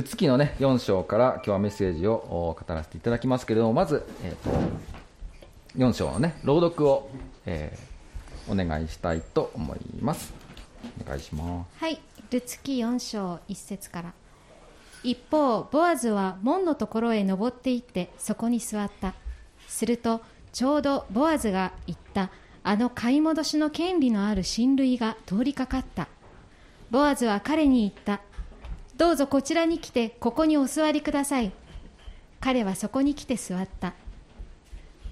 うつきのね、4章から今日はメッセージを語らせていただきますけれども、まず、えーと、4章のね、朗読を、えー、お願いしたいと思います。お願いします。はい、ルツキ4章1節から。一方、ボアズは門のところへ登って行ってそこに座った。すると、ちょうどボアズが言ったあの買い戻しの権利のある親類が通りかかった。ボアズは彼に言った。どうぞこちらに来てここにお座りください。彼はそこに来て座った。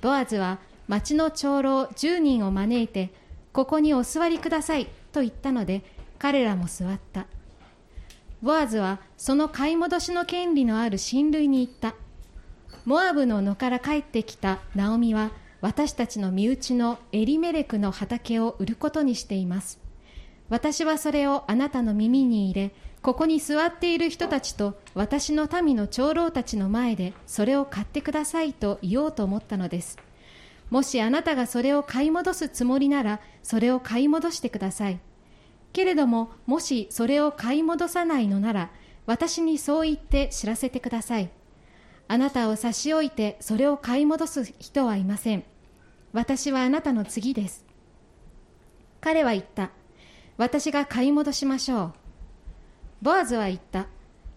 ボアズは町の長老10人を招いてここにお座りくださいと言ったので彼らも座った。ボアズはその買い戻しの権利のある親類に言った。モアブの野から帰ってきたナオミは私たちの身内のエリメレクの畑を売ることにしています。私はそれをあなたの耳に入れ、ここに座っている人たちと私の民の長老たちの前でそれを買ってくださいと言おうと思ったのです。もしあなたがそれを買い戻すつもりなら、それを買い戻してください。けれども、もしそれを買い戻さないのなら、私にそう言って知らせてください。あなたを差し置いてそれを買い戻す人はいません。私はあなたの次です。彼は言った。私が買い戻しましょう。ボアズは言った。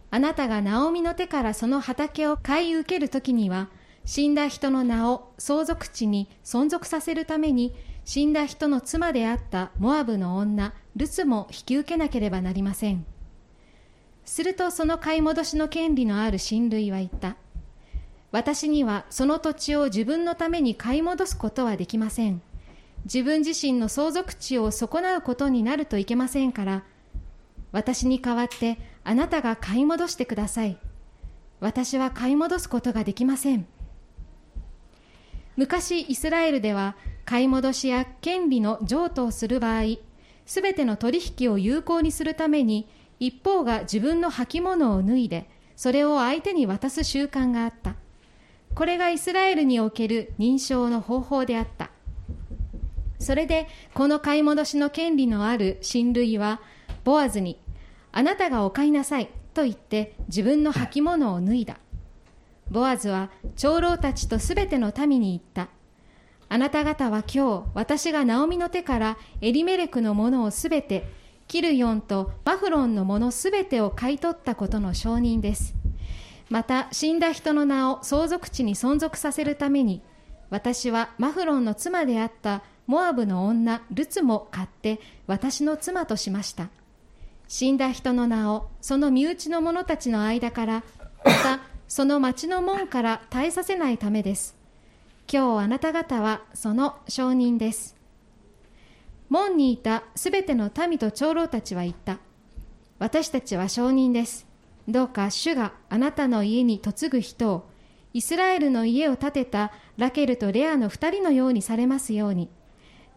あなたがナオミの手からその畑を買い受けるときには、死んだ人の名を相続地に存続させるために、死んだ人の妻であったモアブの女、ルツも引き受けなければなりません。するとその買い戻しの権利のある親類は言った。私にはその土地を自分のために買い戻すことはできません。自分自身の相続地を損なうことになるといけませんから、私に代わってあなたが買い戻してください。私は買い戻すことができません。昔イスラエルでは買い戻しや権利の譲渡をする場合、すべての取引を有効にするために一方が自分の履物を脱いで、それを相手に渡す習慣があった。これがイスラエルにおける認証の方法であった。それで、この買い戻しの権利のある親類は、ボアズに、あなたがお買いなさいと言って自分の履物を脱いだ。ボアズは長老たちとすべての民に言った。あなた方は今日、私がナオミの手からエリメレクのものをすべて、キルヨンとバフロンのものすべてを買い取ったことの証人です。また死んだ人の名を相続地に存続させるために私はマフロンの妻であったモアブの女ルツも買って私の妻としました。死んだ人の名をその身内の者たちの間からまたその町の門から絶えさせないためです。今日あなた方はその証人です。門にいたすべての民と長老たちは言った。私たちは証人です。どうか主があなたの家に嫁ぐ人を、イスラエルの家を建てたラケルとレアの二人のようにされますように。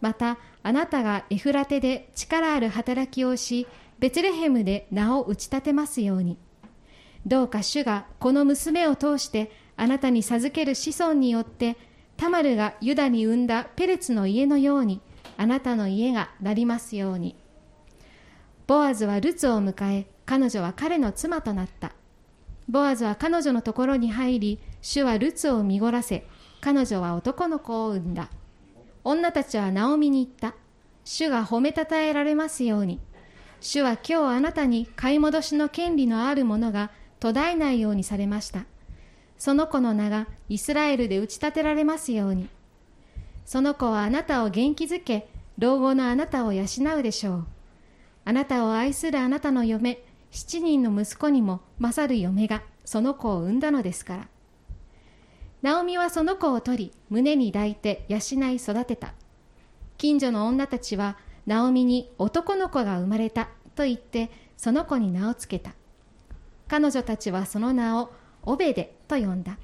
また、あなたがエフラテで力ある働きをし、ベツレヘムで名を打ち立てますように。どうか主がこの娘を通してあなたに授ける子孫によって、タマルがユダに産んだペレツの家のように、あなたの家がなりますように。ボアズはルツを迎え、彼女は彼の妻となった。ボアズは彼女のところに入り、主はルツを見ごらせ、彼女は男の子を産んだ。女たちはナオミに言った。主が褒めたたえられますように。主は今日あなたに買い戻しの権利のあるものが途絶えないようにされました。その子の名がイスラエルで打ち立てられますように。その子はあなたを元気づけ、老後のあなたを養うでしょう。あなたを愛するあなたの嫁、七人の息子にも勝る嫁がその子を産んだのですから。ナオミはその子を取り、胸に抱いて養い育てた。近所の女たちは、ナオミに男の子が生まれたと言って、その子に名を付けた。彼女たちはその名をオベデと呼んだ。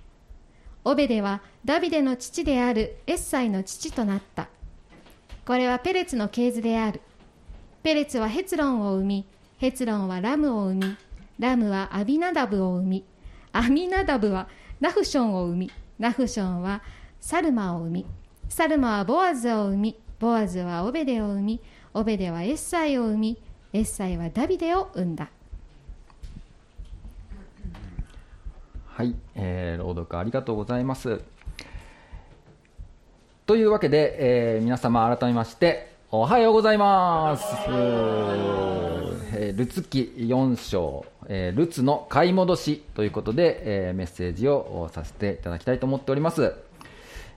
オベデはダビデの父であるエッサイの父となった。これはペレツの系図である。ペレツはヘツロンを生み、ヘツロンはラムを生み、ラムはアビナダブを生み、アミナダブはナフションを生み、ラフションはサルマを生みサルマはボアズを生みボアズはオベデを生みオベデはエッサイを生みエッサイはダビデを生んだ。はい、えー、朗読ありがとうございます。というわけで、えー、皆様改めましておはようございます。えールツ記4章、えールツの買い戻しということで、えーメッセージをさせていただきたいと思っております。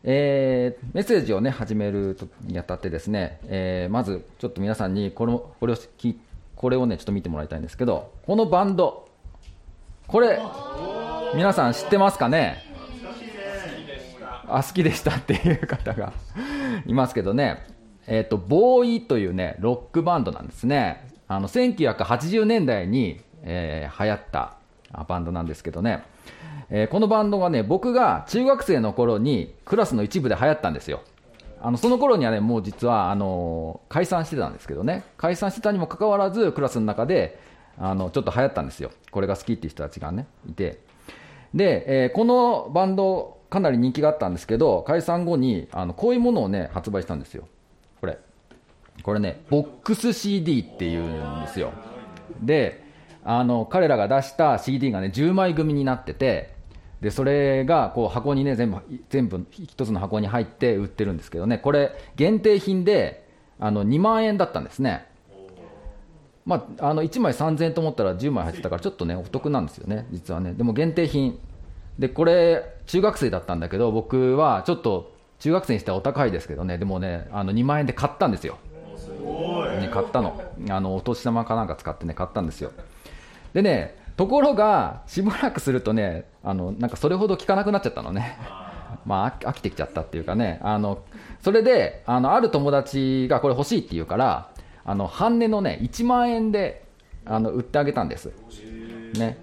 えーメッセージをね、始めるにあたってですね、えーまずちょっと皆さんにこの、これを聞いこれをね、ちょっと見てもらいたいんですけど、このバンド、これ、皆さん知ってますかね？あ好きでしたっていう方がいますけどね、えっとボーイというねロックバンドなんですね。あの1980年代に、えー流行ったバンドなんですけどね、えーこのバンドがね僕が中学生の頃にクラスの一部で流行ったんですよ。あのその頃にはねもう実はあの解散してたんですけどね。解散してたにもかかわらずクラスの中であのちょっと流行ったんですよ。これが好きっていう人たちがねいて。で、えーこのバンドかなり人気があったんですけど解散後にあのこういうものをね発売したんですよ。これねボックス CD っていうんですよ。であの彼らが出した CD がね10枚組になっててでそれがこう箱にね全部全部一つの箱に入って売ってるんですけどね。これ限定品であの2万円だったんですね。まあ、あの1枚3000円と思ったら10枚入ってたからちょっとねお得なんですよね実はね。でも限定品。でこれ中学生だったんだけど僕はちょっと中学生にしてはお高いですけどね。でもねあの2万円で買ったんですよ。ね、買ったの。あのお年玉かなんか使ってね買ったんですよ。でねところがしばらくするとねあのなんかそれほど効かなくなっちゃったのね。まあ飽きてきちゃったっていうかねあのそれであのある友達がこれ欲しいって言うからあの半値のね1万円であの売ってあげたんです。ね。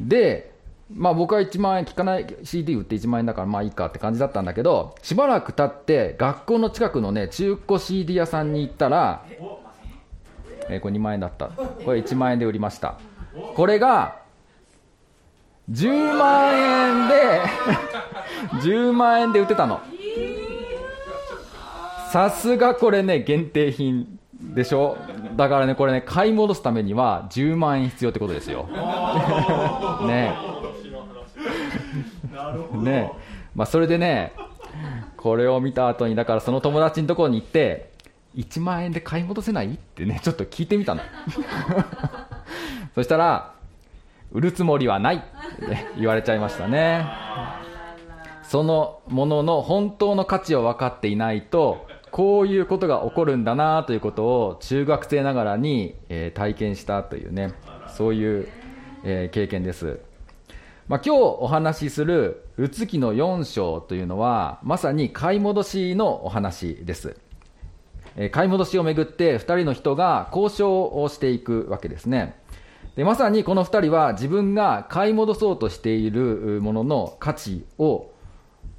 でまあ僕は1万円効かない CD 売って1万円だからまあいいかって感じだったんだけどしばらく経って学校の近くのね中古 CD 屋さんに行ったら、えーこれ2万円だった。これ1万円で売りました。これが10万円で 10万円で売ってたの。さすがこれね限定品でしょ。だからねこれね買い戻すためには10万円必要ってことですよ。ね。ね。まあそれでねこれを見た後にだからその友達のところに行って1万円で買い戻せない？ってねちょっと聞いてみたの。そしたら売るつもりはない？って言われちゃいましたね。そのものの本当の価値を分かっていないとこういうことが起こるんだなということを中学生ながらに、えー体験したというねそういう、えー経験です、まあ、今日お話しする「うつきの4章」というのはまさに買い戻しのお話です、えー買い戻しをめぐって2人の人が交渉をしていくわけですね。でまさにこの2人は自分が買い戻そうとしているものの価値を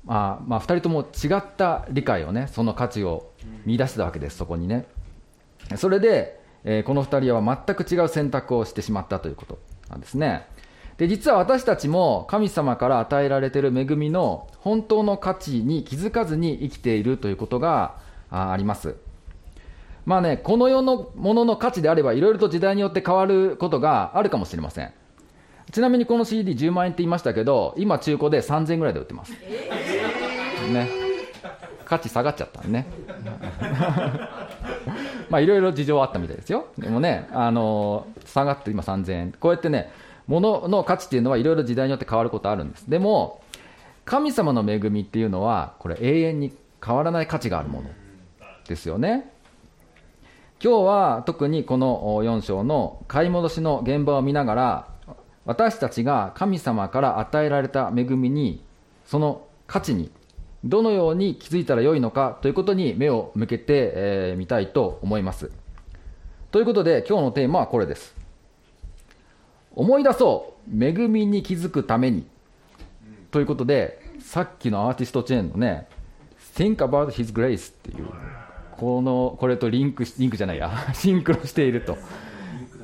まあまあ、2人とも違った理解をねその価値を見出したわけですそこにね。それで、えーこの2人は全く違う選択をしてしまったということなんですね。で実は私たちも神様から与えられている恵みの本当の価値に気づかずに生きているということがあありますまあねこの世のものの価値であればいろいろと時代によって変わることがあるかもしれませんちなみにこの CD10 万円って言いましたけど今中古で3000円ぐらいで売ってますね、価値下がっちゃったね。まあいろいろ事情あったみたいですよ。でもね、あの下がって今3000円。こうやってね、物の価値っていうのはいろいろ時代によって変わることあるんです。でも、神様の恵みっていうのは、これ永遠に変わらない価値があるものですよね。今日は特にこの4章の買い戻しの現場を見ながら、私たちが神様から与えられた恵みに、その価値にどのように気づいたらよいのかということに目を向けてみ、えーたいと思います。ということで今日のテーマはこれです。思い出そう。恵みに気づくために。ということでさっきのアーティストチェーンのね Think about His grace っていうこのこれとリンクリンクじゃないや。シンクロしていると。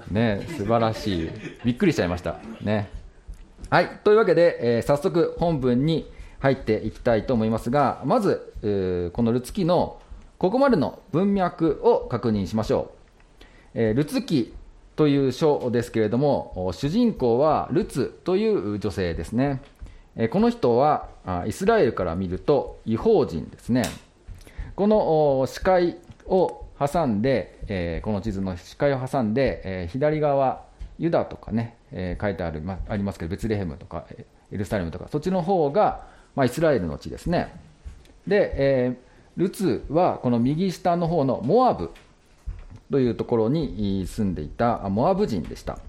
ね素晴らしい。びっくりしちゃいました。ね。はい。というわけで、えー早速本文に入っていきたいと思いますがまず、えーこのルツ記のここまでの文脈を確認しましょう、えールツ記という書ですけれども、主人公はルツという女性ですね。この人はイスラエルから見ると違法人ですね。この視界を挟んで、この地図の視界を挟んで、左側、ユダとかね、書いてあるありますけど、ベツレヘムとかエルサレムとか、そっちの方が、イスラエルの地ですね。で、ルツはこの右下の方のモアブというところに住んでいたモアブ人でした。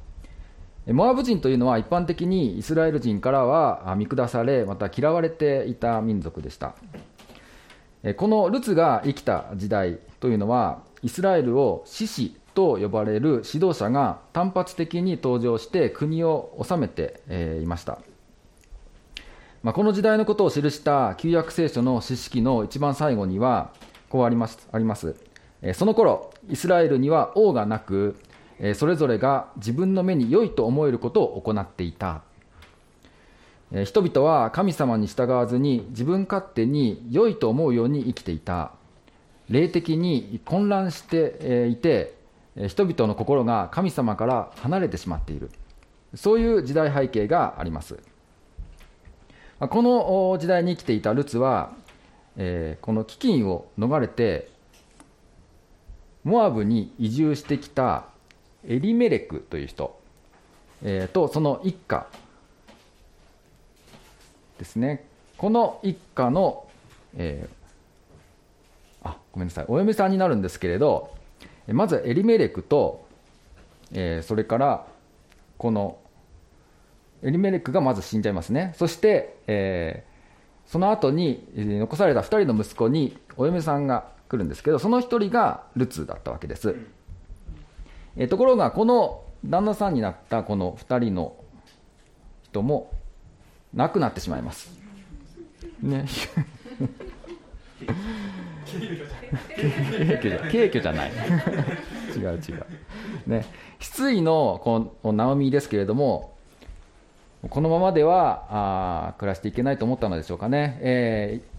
モアブ人というのは一般的にイスラエル人からは見下され、また嫌われていた民族でした。このルツが生きた時代というのは、イスラエルを獅子と呼ばれる指導者が単発的に登場して国を治めていました。まあ、この時代のことを記した旧約聖書の詩式の一番最後には、こうあります。ありますその頃イスラエルには王がなく、それぞれが自分の目に良いと思えることを行っていた。人々は神様に従わずに自分勝手に良いと思うように生きていた。霊的に混乱していて、人々の心が神様から離れてしまっている。そういう時代背景があります。この時代に生きていたルツは、この飢饉を逃れて、モアブに移住してきたエリメレクという人、えー、とその一家ですね。この一家の、えー、あごめんなさい、お嫁さんになるんですけれど、まずエリメレクと、えー、それからこのエリメレクがまず死んじゃいますね。そして、えー、その後に残された2人の息子にお嫁さんが来るんですけど、その1人がルツだったわけです。えー、ところが、この旦那さんになったこの2人の人も亡くなってしまいます。ね。軽挙じゃない違う違う、ね、失意のこのナオミですけれどもこのままではあ暮らしていけないと思ったのでしょうかね、えー、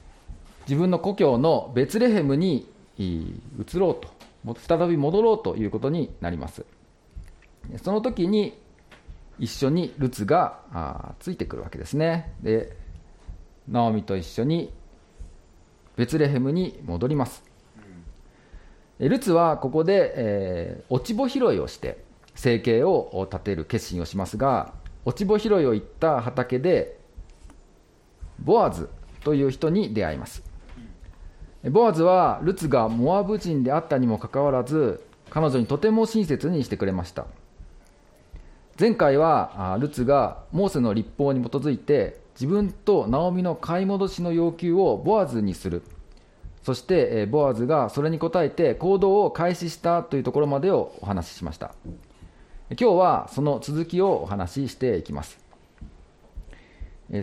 自分の故郷のベツレヘムに移ろうと、再び戻ろうということになります。その時に一緒にルツがついてくるわけですね。で、ナオミと一緒にベツレヘムに戻ります。ルツはここで、えー、落ち穂拾いをして生計を立てる決心をしますが、落ち穂拾いを行った畑でボアズという人に出会いますボアズはルツがモアブ人であったにもかかわらず彼女にとても親切にしてくれました前回はルツがモーセの立法に基づいて自分とナオミの買い戻しの要求をボアズにするそしてボアズがそれに応えて行動を開始したというところまでをお話ししました今日はその続きをお話ししていきます。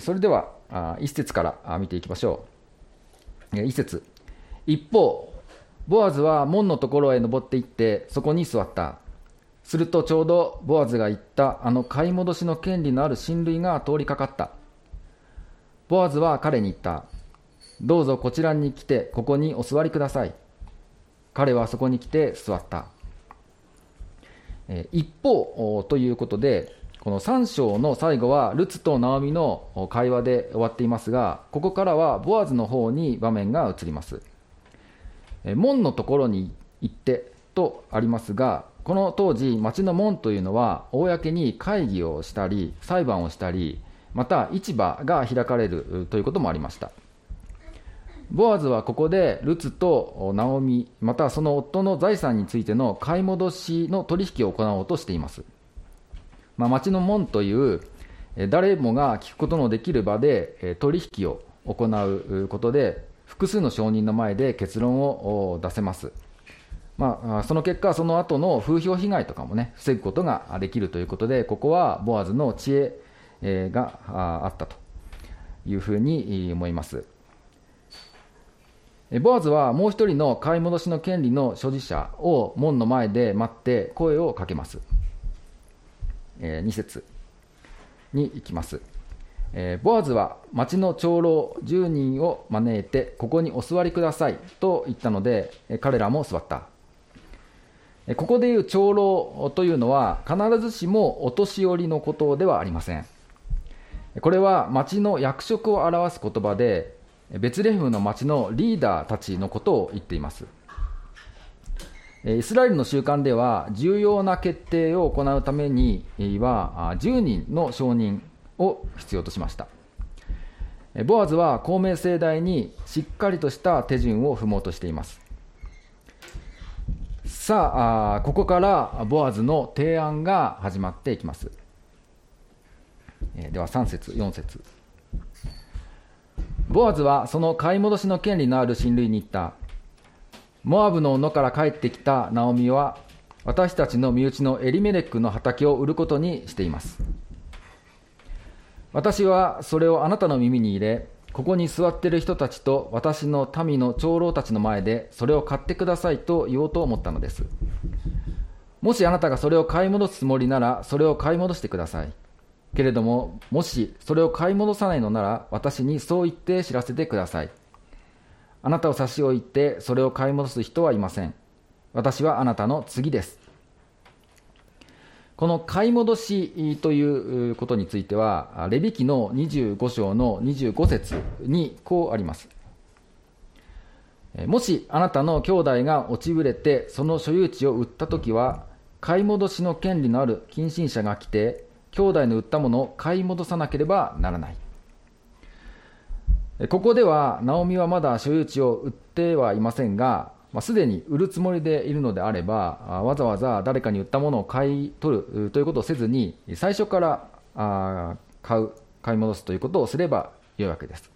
それでは、一節から見ていきましょう。一節。一方、ボアズは門のところへ登っていって、そこに座った。するとちょうどボアズが言ったあの買い戻しの権利のある親類が通りかかった。ボアズは彼に言った。どうぞこちらに来て、ここにお座りください。彼はそこに来て座った。一方ということで、この3章の最後はルツとナオミの会話で終わっていますが、ここからはボアズの方に場面が移ります。門のところに行ってとありますが、この当時、町の門というのは、公に会議をしたり、裁判をしたり、また市場が開かれるということもありました。ボアズはここでルツとナオミ、またその夫の財産についての買い戻しの取引を行おうとしています。まあ、町の門という誰もが聞くことのできる場で取引を行うことで複数の証人の前で結論を出せます。まあ、その結果、その後の風評被害とかもね、防ぐことができるということで、ここはボアズの知恵があったというふうに思います。ボアズはもう一人の買い戻しの権利の所持者を門の前で待って声をかけます。2節に行きます。えー、ボアズは町の長老10人を招いてここにお座りくださいと言ったので、彼らも座った。ここでいう長老というのは必ずしもお年寄りのことではありませんこれは町の役職を表す言葉でベツレヘムの町のリーダーたちのことを言っていますイスラエルの習慣では重要な決定を行うためには10人の証人を必要としました。ボアズは公明正大にしっかりとした手順を踏もうとしています。さあここからボアズの提案が始まっていきます、えでは3節4節。ボアズはその買い戻しの権利のある親類に言った。モアブの野から帰ってきたナオミは私たちの身内のエリメレックの畑を売ることにしています。私はそれをあなたの耳に入れここに座っている人たちと私の民の長老たちの前でそれを買ってくださいと言おうと思ったのです。もしあなたがそれを買い戻すつもりならそれを買い戻してください。けれどももしそれを買い戻さないのなら私にそう言って知らせてください。あなたを差し置いてそれを買い戻す人はいません。私はあなたの次です。この買い戻しということについては、レビ記の25章の25節にこうあります。もしあなたの兄弟が落ちぶれてその所有地を売ったときは、買い戻しの権利のある近親者が来て、兄弟の売ったものを買い戻さなければならない。ここでは、ナオミはまだ所有地を売ってはいませんが、まあ、すでに売るつもりでいるのであればわざわざ誰かに売ったものを買い取るということをせずに最初からあ買う買い戻すということをすればよいわけです。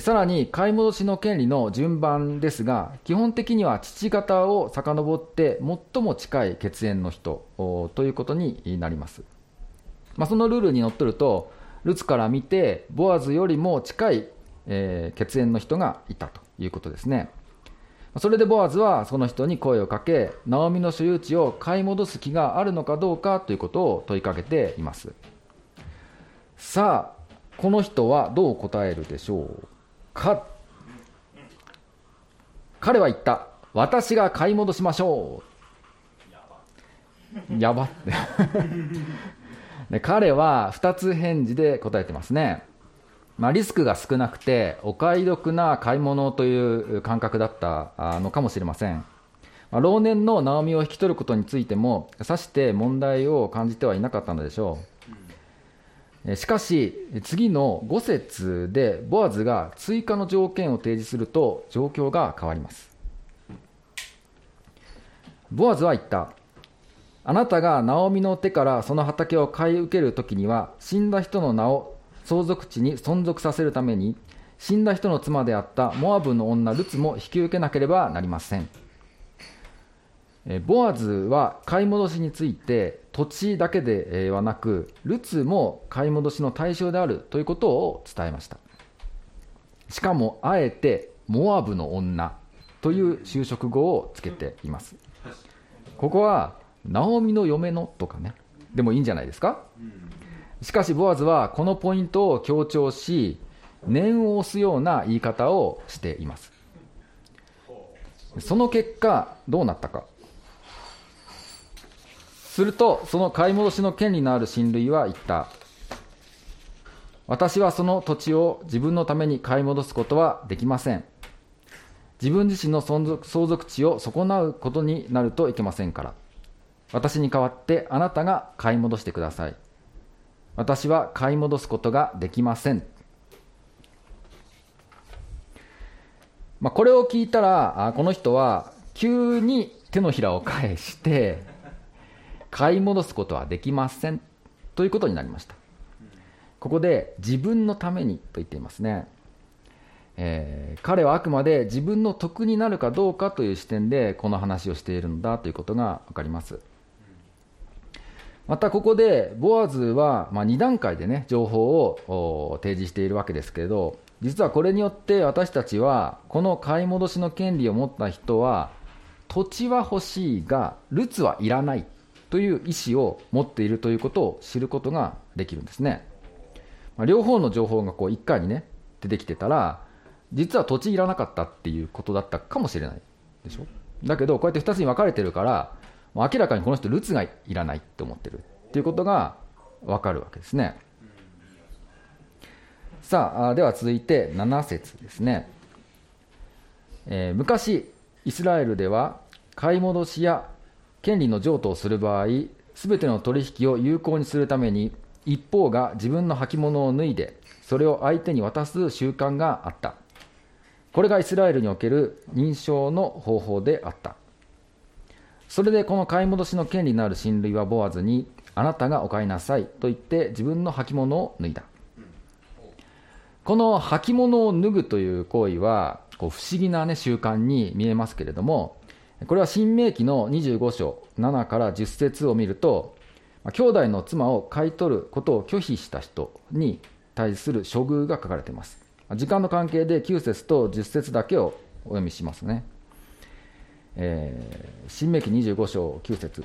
さらに買い戻しの権利の順番ですが基本的には父方を遡って最も近い血縁の人ということになります、まあ、そのルールにのっとるとルツから見てボアズよりも近い、え、血縁の人がいたということですね。それでボアズはその人に声をかけ、ナオミの所有地を買い戻す気があるのかどうかということを問いかけています。さあ、この人はどう答えるでしょうか彼は言った。私が買い戻しましょう。やばってで 彼は2つ返事で答えてますね。まあ、リスクが少なくてお買い得な買い物という感覚だったのかもしれません、まあ、老年のナオミを引き取ることについてもさして問題を感じてはいなかったのでしょう。しかし次の5節でボアズが追加の条件を提示すると状況が変わります。ボアズは言った。あなたがナオミの手からその畑を買い受けるときには死んだ人の名を相続地に存続させるために死んだ人の妻であったモアブの女ルツも引き受けなければなりません。ボアズは買い戻しについて土地だけではなくルツも買い戻しの対象であるということを伝えました。しかもあえてモアブの女という就職語をつけています。ここはナオミの嫁のとかね。でもいいんじゃないですか、しかしボアズはこのポイントを強調し念を押すような言い方をしています。その結果どうなったか。するとその買い戻しの権利のある親類は言った。私はその土地を自分のために買い戻すことはできません。自分自身の相続地を損なうことになるといけませんから。私に代わってあなたが買い戻してください。私は買い戻すことができません。まあ、これを聞いたら、あこの人は急に手のひらを返して、買い戻すことはできませんということになりました。ここで自分のためにと言っていますね。えー、彼はあくまで自分の得になるかどうかという視点でこの話をしているんだということが分かります。またここでボアズは、ま2段階でね情報を提示しているわけですけど実はこれによって私たちはこの買い戻しの権利を持った人は土地は欲しいがルツはいらないという意思を持っているということを知ることができるんですね、まあ、両方の情報がこう1回にね出てきてたら実は土地いらなかったっていうことだったかもしれないでしょ。だけどこうやって2つに分かれてるから明らかにこの人ルツがいらないって思ってるっていうことが分かるわけですね。さあでは続いて7節ですね、えー、昔イスラエルでは買い戻しや権利の譲渡をする場合すべての取引を有効にするために一方が自分の履物を脱いでそれを相手に渡す習慣があった。これがイスラエルにおける認証の方法であった。それでこの買い戻しの権利のある親類はボアズにあなたがお買いなさいと言って自分の履物を脱いだ。この履物を脱ぐという行為は不思議な、ね、習慣に見えますけれどもこれは新明記の25章7から10節を見ると兄弟の妻を買い取ることを拒否した人に対する処遇が書かれています。時間の関係で9節と10節だけをお読みしますね、えー、新明記25章9節。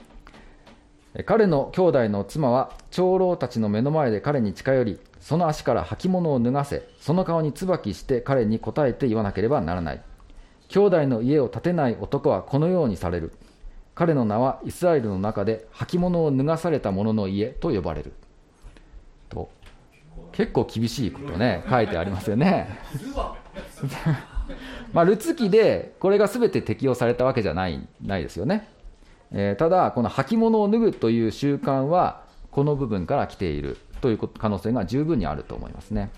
彼の兄弟の妻は長老たちの目の前で彼に近寄りその足から履物を脱がせその顔に椿して彼に答えて言わなければならない。兄弟の家を建てない男はこのようにされる。彼の名はイスラエルの中で履物を脱がされた者の家と呼ばれる。と結構厳しいことね書いてありますよね まあルツ記でこれが全て適用されたわけじゃないないですよね、えー、ただこの履物を脱ぐという習慣はこの部分から来ているという可能性が十分にあると思いますね。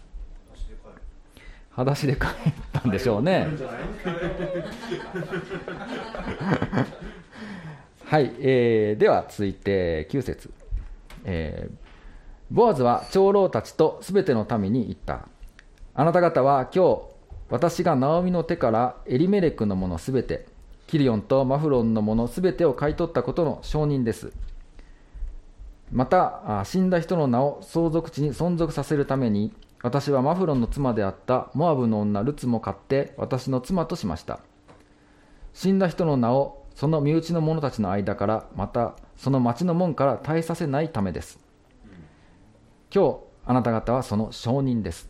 裸足で帰ったんでしょうね。はい、えー、では続いて9節、えー、ボアズは長老たちとすべての民に言った。あなた方は今日、私がナオミの手からエリメレクのものすべて、キリオンとマフロンのものすべてを買い取ったことの証人です。また、死んだ人の名を相続地に存続させるために、私はマフロンの妻であったモアブの女ルツも買って私の妻としました。死んだ人の名をその身内の者たちの間から、またその町の門から絶えさせないためです。今日あなた方はその証人です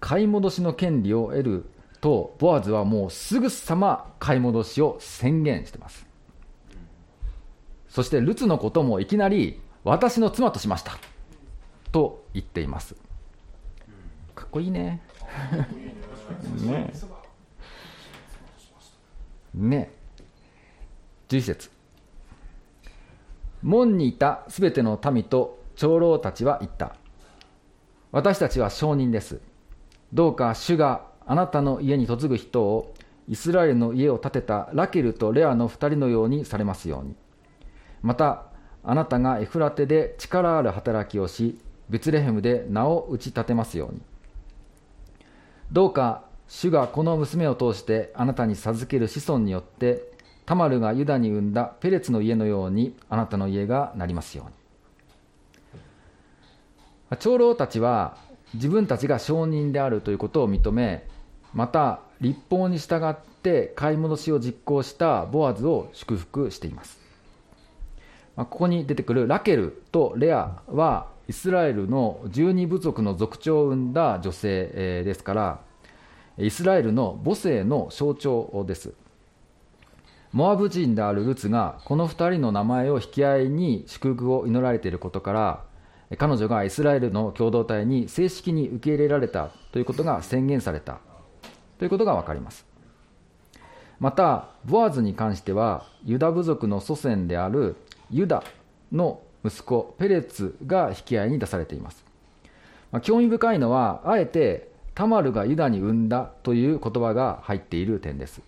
買い戻しの権利を得るとボアズはもうすぐさま買い戻しを宣言してます。そしてルツのこともいきなり私の妻としましたと言っています。かっこいいね。ね。ね。11節。門にいたすべての民と長老たちは言った。私たちは証人です。どうか主があなたの家に嫁ぐ人をイスラエルの家を建てたラケルとレアの二人のようにされますように。また、あなたがエフラテで力ある働きをし、ベツレヘムで名を打ち立てますように。どうか主がこの娘を通してあなたに授ける子孫によって、タマルがユダに産んだペレツの家のようにあなたの家がなりますように。長老たちは自分たちが証人であるということを認めまた立法に従って買い戻しを実行したボアズを祝福しています。まここに出てくるラケルとレアはイスラエルの十二部族の族長を生んだ女性ですからイスラエルの母性の象徴です。モアブ人であるルツがこの2人の名前を引き合いに祝福を祈られていることから彼女がイスラエルの共同体に正式に受け入れられたということが宣言された。ということが分かります。またボアズに関してはユダ部族の祖先であるユダの息子ペレツが引き合いに出されています、まあ、興味深いのはあえてタマルがユダに産んだという言葉が入っている点です。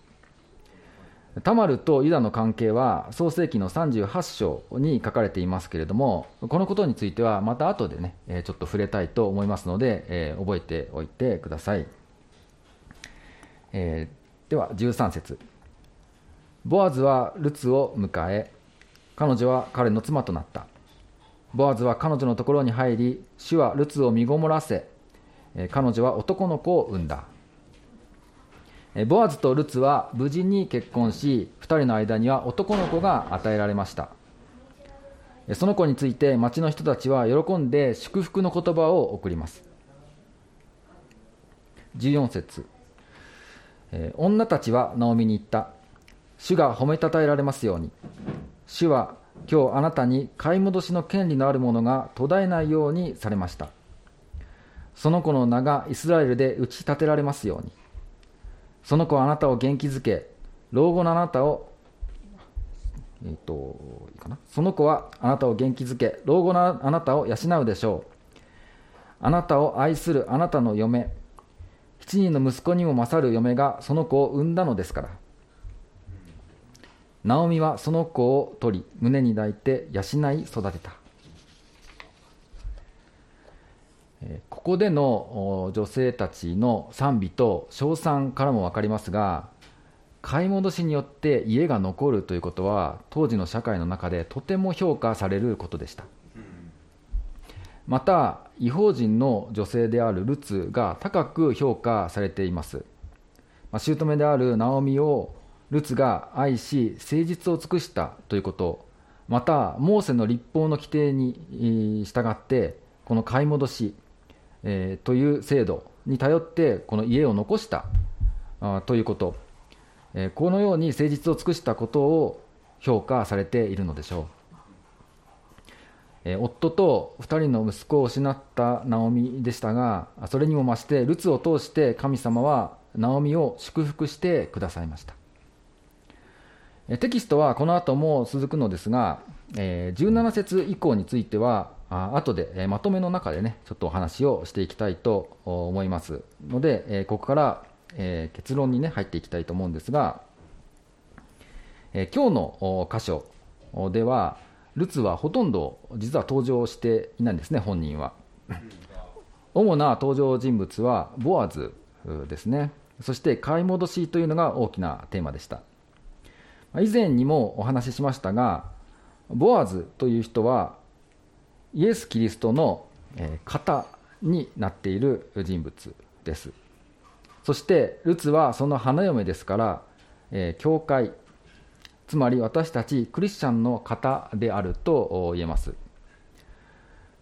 タマルとユダの関係は創世紀の38章に書かれていますけれどもこのことについてはまた後でねちょっと触れたいと思いますので、えー、覚えておいてください、えー、では13節。ボアズはルツを迎え彼女は彼の妻となった。ボアズは彼女のところに入り主はルツを身ごもらせ彼女は男の子を産んだ。ボアズとルツは無事に結婚し2人の間には男の子が与えられました。その子について町の人たちは喜んで祝福の言葉を送ります。14節。女たちはナオミに言った。主が褒めたたえられますように。主は今日あなたに買い戻しの権利のあるものが途絶えないようにされました。その子の名がイスラエルで打ち立てられますように。その子はあなたを元気づけ老後のあなたをえっ、といいかな？その子はあなたを元気づけ老後のあなたを養うでしょう。あなたを愛するあなたの嫁7人の息子にも勝る嫁がその子を産んだのですから。ナオミはその子を取り胸に抱いて養い育てた。ここでの女性たちの賛美と称賛からも分かりますが買い戻しによって家が残るということは当時の社会の中でとても評価されることでした。また違法人の女性であるルツが高く評価されています、まあ、姑であるナオミをルツが愛し誠実を尽くしたということまたモーセの立法の規定に従ってこの買い戻し、えー、という制度に頼ってこの家を残したあということ、えー、このように誠実を尽くしたことを評価されているのでしょう。夫と2人の息子を失ったナオミでしたがそれにも増してルツを通して神様はナオミを祝福してくださいました。テキストはこの後も続くのですが17節以降については後でまとめの中でねちょっとお話をしていきたいと思いますのでここから結論にね入っていきたいと思うんですが今日の箇所ではルツはほとんど実は登場していないんですね、本人は。主な登場人物はボアズですね、そして買い戻しというのが大きなテーマでした。以前にもお話ししましたが、ボアズという人はイエス・キリストの型になっている人物です。そしてルツはその花嫁ですから、教会、つまり私たちクリスチャンの方であると言えます。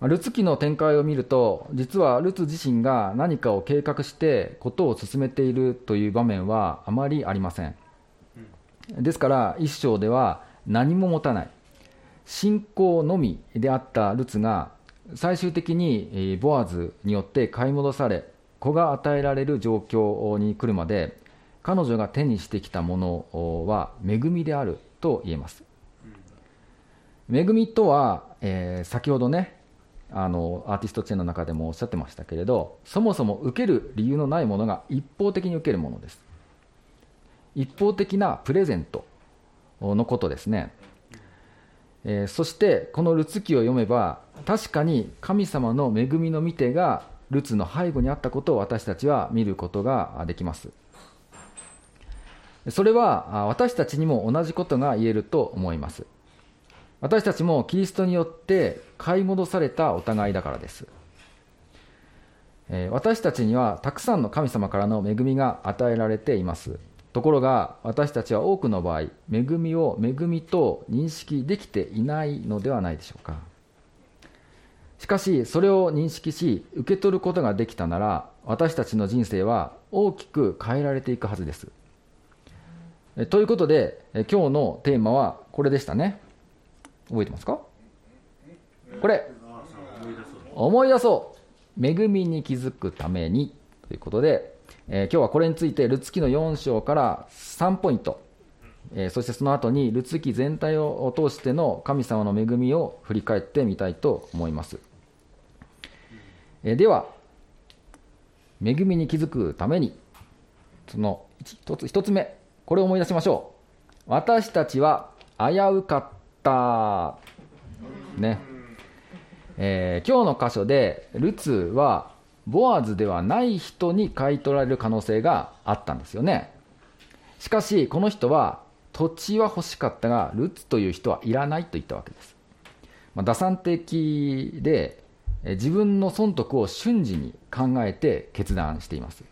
ルツ記の展開を見ると、実はルツ自身が何かを計画してことを進めているという場面はあまりありません。ですから一章では何も持たない、信仰のみであったルツが最終的にボアズによって買い戻され、子が与えられる状況に来るまで彼女が手にしてきたものは恵みであると言えます。恵みとは、えー、先ほどねあのアーティストチェーンの中でもおっしゃってましたけれどそもそも受ける理由のないものが一方的に受けるものです一方的なプレゼントのことですね、えー、そしてこのルツ記を読めば確かに神様の恵みの見てがルツの背後にあったことを私たちは見ることができますそれは私たちにも同じことが言えると思います。私たちもキリストによって買い戻されたお互いだからです。私たちにはたくさんの神様からの恵みが与えられています。ところが私たちは多くの場合、恵みを恵みと認識できていないのではないでしょうか。しかし、それを認識し、受け取ることができたなら、私たちの人生は大きく変えられていくはずです。ということで、今日のテーマはこれでしたね。覚えてますか？これ、思い出そう。恵みに気づくためにということで、えー、今日はこれについて、ルツキの4章から3ポイント、えー、そしてその後にルツキ全体を通しての神様の恵みを振り返ってみたいと思います。えー、では、恵みに気づくために、その一つ一つ目、これを思い出しましょう。私たちは危うかった。ね。えー、今日の箇所で、ルツは、ボアズではない人に買い取られる可能性があったんですよね。しかし、この人は、土地は欲しかったが、ルツという人はいらないと言ったわけです。まあ、打算的で、自分の損得を瞬時に考えて決断しています。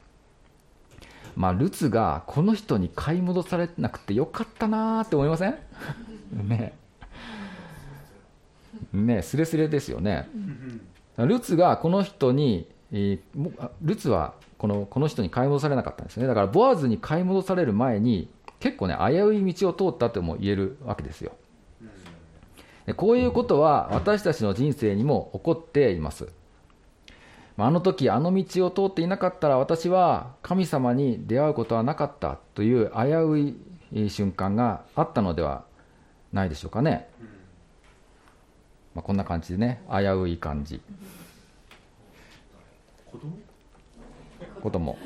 まあ、ルツがこの人に買い戻されなくてよかったなって思いません？ねねすれすれですよね。ルツがこの人に、えー、ルツはこのこの人に買い戻されなかったんですね。だからボアズに買い戻される前に結構ね危うい道を通ったとも言えるわけですよ。でこういうことは私たちの人生にも起こっています。あの時あの道を通っていなかったら私は神様に出会うことはなかったという危うい瞬間があったのではないでしょうかね、まあ、こんな感じでね危うい感じ。子供？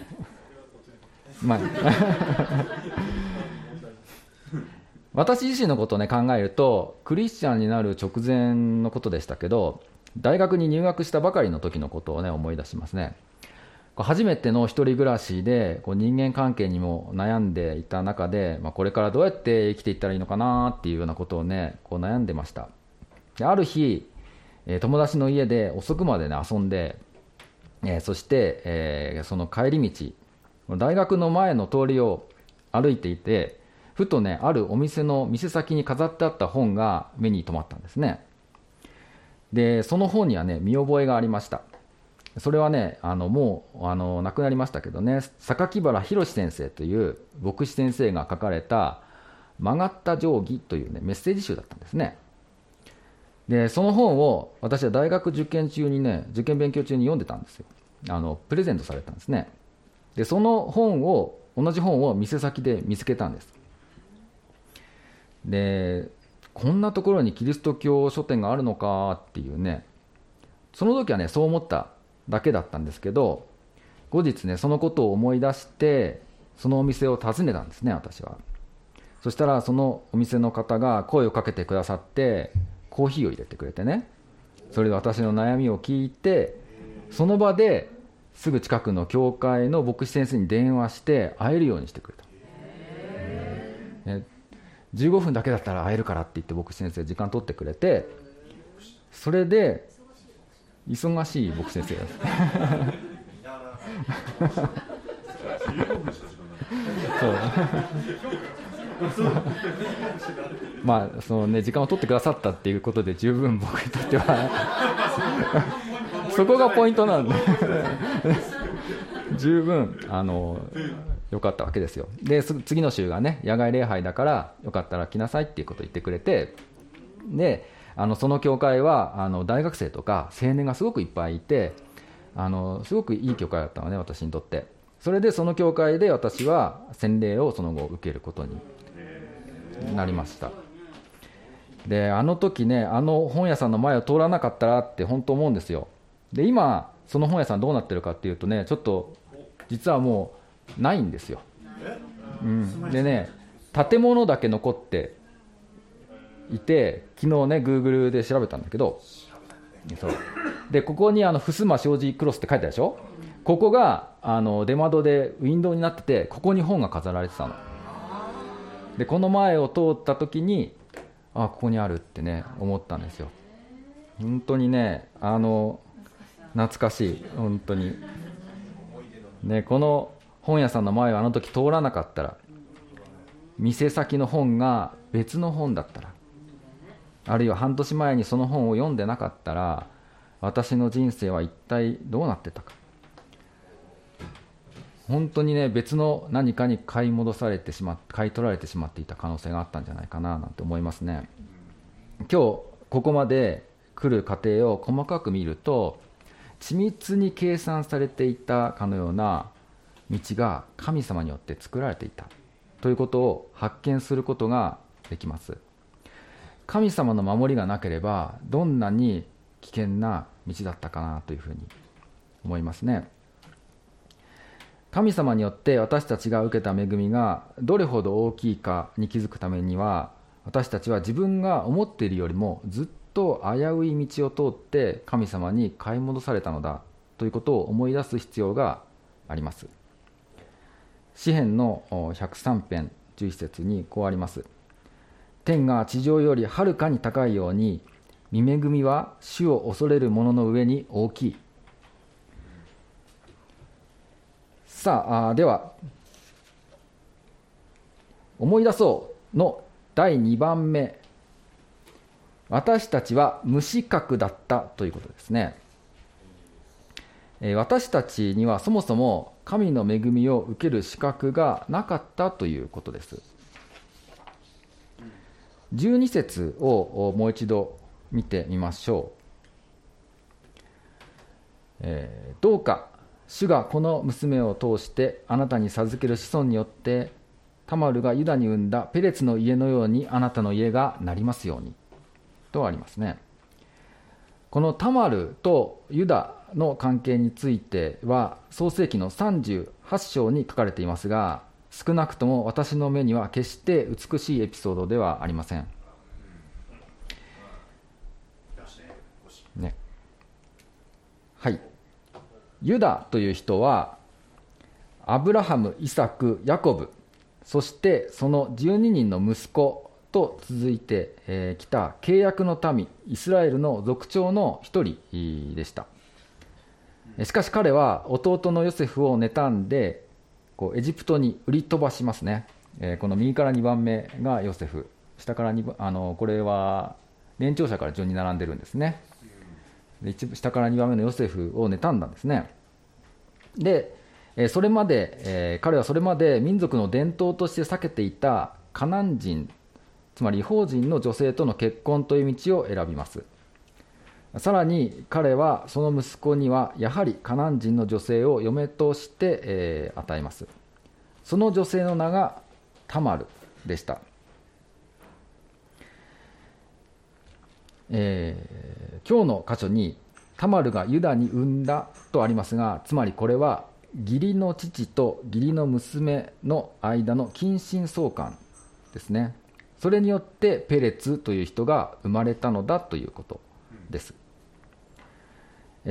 まあ。私自身のことをね考えるとクリスチャンになる直前のことでしたけど大学に入学したばかりの時のことをね思い出しますね。初めての一人暮らしでこう人間関係にも悩んでいた中で、まあ、これからどうやって生きていったらいいのかなっていうようなことをねこう悩んでました。である日、え友達の家で遅くまでね遊んで、えそして、え、その帰り道大学の前の通りを歩いていてふとねあるお店の店先に飾ってあった本が目に留まったんですね。でその本にはね見覚えがありました。それはねあのもうあの亡くなりましたけどね榊原宏先生という牧師先生が書かれた「曲がった定規」という、ね、メッセージ集だったんですね。でその本を私は大学受験中にね受験勉強中に読んでたんですよ。あのプレゼントされたんですね。でその本を同じ本を店先で見つけたんです。でこんなところにキリスト教書店があるのかっていうねその時はねそう思っただけだったんですけど後日ねそのことを思い出してそのお店を訪ねたんですね私は。そしたらそのお店の方が声をかけてくださってコーヒーを入れてくれてね。それで私の悩みを聞いてその場ですぐ近くの教会の牧師先生に電話して会えるようにしてくれた、15分だけだったら会えるからって言って牧師先生時間取ってくれてそれで忙しい牧師先生です そう まあそのね時間を取ってくださったっていうことで十分僕にとっては。そこがポイントなんで。十分あのよかったわけですよ。で次の週がね野外礼拝だからよかったら来なさいっていうことを言ってくれて。であのその教会はあの大学生とか青年がすごくいっぱいいてあのすごくいい教会だったのね私にとって。それでその教会で私は洗礼をその後受けることになりました。であの時ねあの本屋さんの前を通らなかったらって本当思うんですよ。で今その本屋さんどうなってるかっていうとねちょっと実はもうないんですよ、うん、でね建物だけ残っていて昨日ね Google で調べたんだけどそう。でここにあの襖障子クロスって書いてあるでしょ？ここがあの出窓でウィンドウになっててここに本が飾られてたの。でこの前を通った時にあここにあるってね思ったんですよ。本当にねあの懐かしい。本当に。ねこの本屋さんの前をあの時通らなかったら店先の本が別の本だったらあるいは半年前にその本を読んでなかったら私の人生は一体どうなってたか本当にね別の何かに買い戻されてしまっ買い取られてしまっていた可能性があったんじゃないかななんて思いますね。今日ここまで来る過程を細かく見ると緻密に計算されていたかのような道が神様によって作られていたということを発見することができます。神様の守りがなければどんなに危険な道だったかなというふうに思いますね。神様によって私たちが受けた恵みがどれほど大きいかに気づくためには私たちは自分が思っているよりもずっと危うい道を通って神様に買い戻されたのだということを思い出す必要があります。詩篇の103編11節にこうあります。天が地上よりはるかに高いように見恵みは主を恐れる者の上に大きい。さあでは思い出そうの第2番目。私たちは無資格だったということですね。私たちにはそもそも神の恵みを受ける資格がなかったということです。12節をもう一度見てみましょう、えー、どうか主がこの娘を通してあなたに授ける子孫によってタマルがユダに産んだペレツの家のようにあなたの家がなりますように。とありますね。このタマルとユダの関係については創世記の38章に書かれていますが少なくとも私の目には決して美しいエピソードではありません、ね、はい。ユダという人はアブラハム、イサク、ヤコブそしてその12人の息子と続いてき、えー、た契約の民イスラエルの族長の一人でした。しかし彼は弟のヨセフを妬んでこうエジプトに売り飛ばしますね、え、この右から2番目がヨセフ。下から2番あのこれは年長者から順に並んでるんですね。で下から2番目のヨセフを妬んだんですね。で、え、それまで、え、彼はそれまで民族の伝統として避けていたカナン人つまり違法人の女性との結婚という道を選びます。さらに彼はその息子にはやはりカナン人の女性を嫁として、え、与えます。その女性の名がタマルでした、えー、今日の箇所にタマルがユダに産んだとありますがつまりこれは義理の父と義理の娘の間の近親相関ですね。それによってペレツという人が生まれたのだということです。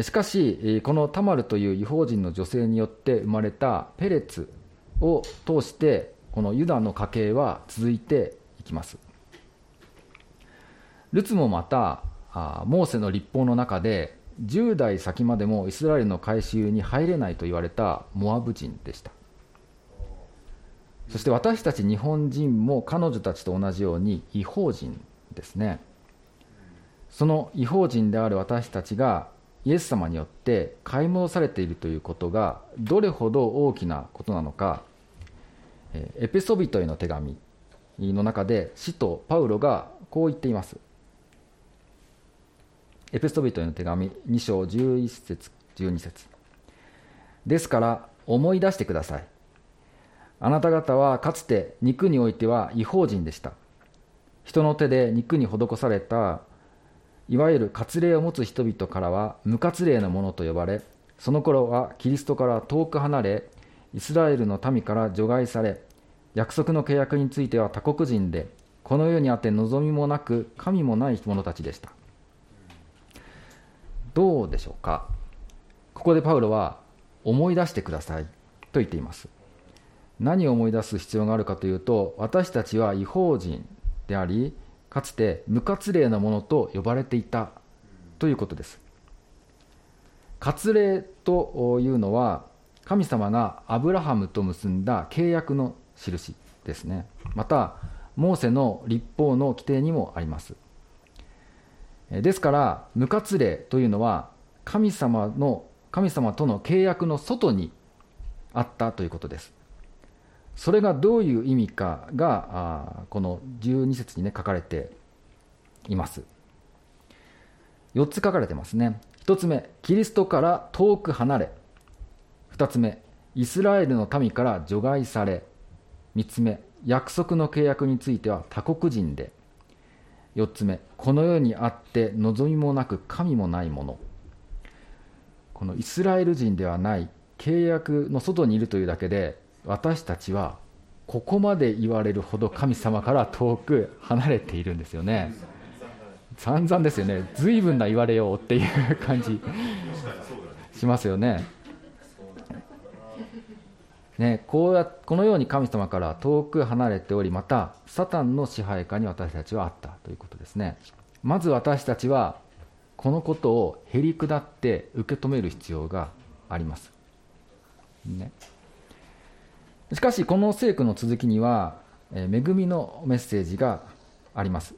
しかしこのタマルという違法人の女性によって生まれたペレツを通してこのユダの家系は続いていきます。ルツもまたあモーセの立法の中で10代先までもイスラエルの改宗に入れないと言われたモアブ人でした。そして私たち日本人も彼女たちと同じように違法人ですね。その違法人である私たちがイエス様によって買い戻されているということがどれほど大きなことなのかエペソビトへの手紙の中で使徒パウロがこう言っています。エペソビトへの手紙2章11節12節。ですから思い出してください。あなた方はかつて肉においては違法人でした。人の手で肉に施されたいわゆる割礼を持つ人々からは無割礼のものと呼ばれその頃はキリストから遠く離れイスラエルの民から除外され約束の契約については他国人でこの世にあって望みもなく神もない者たちでした。どうでしょうか？ここでパウロは思い出してください。と言っています。何を思い出す必要があるかというと私たちは違法人でありかつて無活例のものと呼ばれていた。ということです。割礼というのは神様がアブラハムと結んだ契約の印ですね。またモーセの立法の規定にもあります。ですから無活例というのは神様の神様との契約の外にあったということです。それがどういう意味かがこの12節にね書かれています。4つ書かれてますね。1つ目キリストから遠く離れ。2つ目イスラエルの民から除外され。3つ目約束の契約については他国人で。4つ目。この世にあって望みもなく神もないもの。このイスラエル人ではない。契約の外にいるというだけで私たちはここまで言われるほど神様から遠く離れているんですよね。散々ですよね。随分な言われようっていう感じしますよね。ねこうやこのように神様から遠く離れておりまたサタンの支配下に私たちはあったということですね。まず私たちはこのことをへり下って受け止める必要があります。ね。しかしこの聖句の続きには、え恵みのメッセージがあります。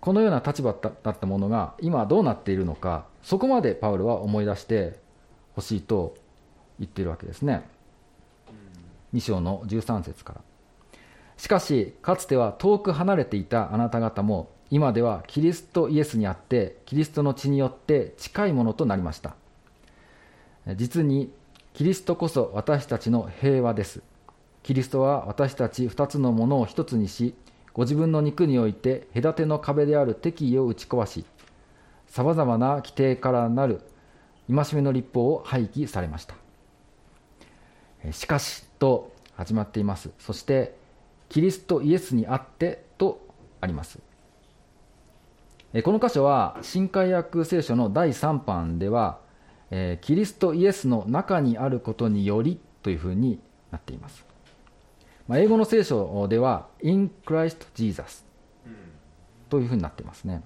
このような立場だったものが今どうなっているのかそこまでパウロは思い出してほしいと言っているわけですね。2章の13節から。しかしかつては遠く離れていたあなた方も今ではキリストイエスにあってキリストの血によって近いものとなりました。実にキリストこそ私たちの平和です。キリストは私たち二つのものを一つにしご自分の肉において隔ての壁である敵意を打ち壊しさまざまな規定からなる戒めの立法を廃棄されました。しかしと始まっています。そしてキリストイエスにあってとあります。この箇所は新海約聖書の第3版ではキリストイエスの中にあることによりというふうになっています。英語の聖書では In Christ Jesus というふうになっていますね。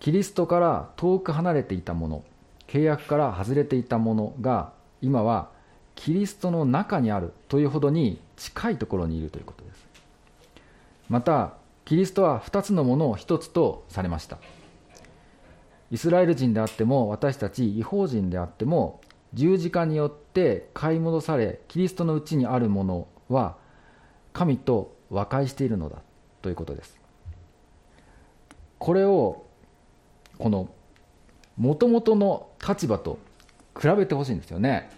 キリストから遠く離れていたもの契約から外れていたものが今はキリストの中にあるというほどに近いところにいるということです。またキリストは2つのものを1つとされました。イスラエル人であっても私たち違法人であっても十字架によって買い戻されキリストのうちにあるものは神と和解しているのだということです。これをこのもともとの立場と比べてほしいんですよね。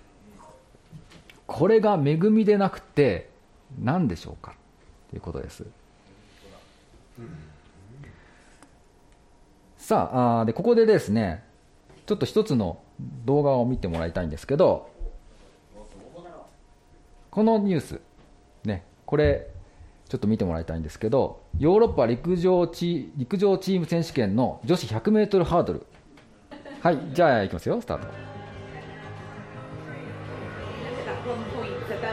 これが恵みでなくて何でしょうか？ということです。さああでここでですねちょっと一つの動画を見てもらいたいんですけどこのニュースねこれちょっと見てもらいたいんですけどヨーロッパ陸上チ陸上チーム選手権の女子 100m ハードル。はいじゃあいきますよスタート。